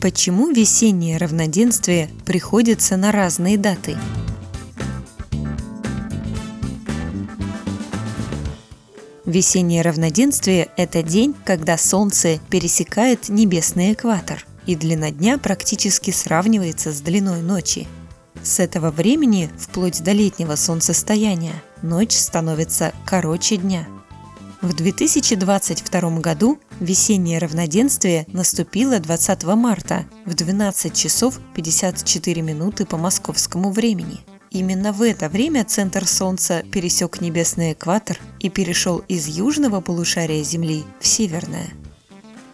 Почему весеннее равноденствие приходится на разные даты? Весеннее равноденствие – это день, когда Солнце пересекает небесный экватор, и длина дня практически сравнивается с длиной ночи. С этого времени, вплоть до летнего солнцестояния, ночь становится короче дня – в 2022 году весеннее равноденствие наступило 20 марта в 12 часов 54 минуты по московскому времени. Именно в это время центр Солнца пересек небесный экватор и перешел из южного полушария Земли в северное.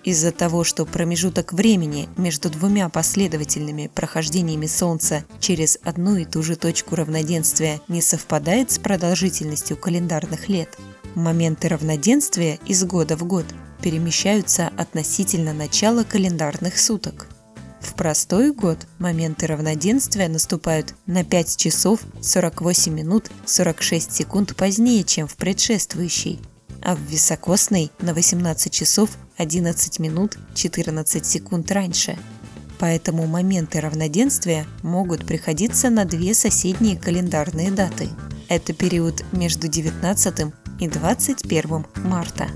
Из-за того, что промежуток времени между двумя последовательными прохождениями Солнца через одну и ту же точку равноденствия не совпадает с продолжительностью календарных лет, Моменты равноденствия из года в год перемещаются относительно начала календарных суток. В простой год моменты равноденствия наступают на 5 часов 48 минут 46 секунд позднее, чем в предшествующий, а в високосный на 18 часов 11 минут 14 секунд раньше. Поэтому моменты равноденствия могут приходиться на две соседние календарные даты. Это период между 19 и 21 марта.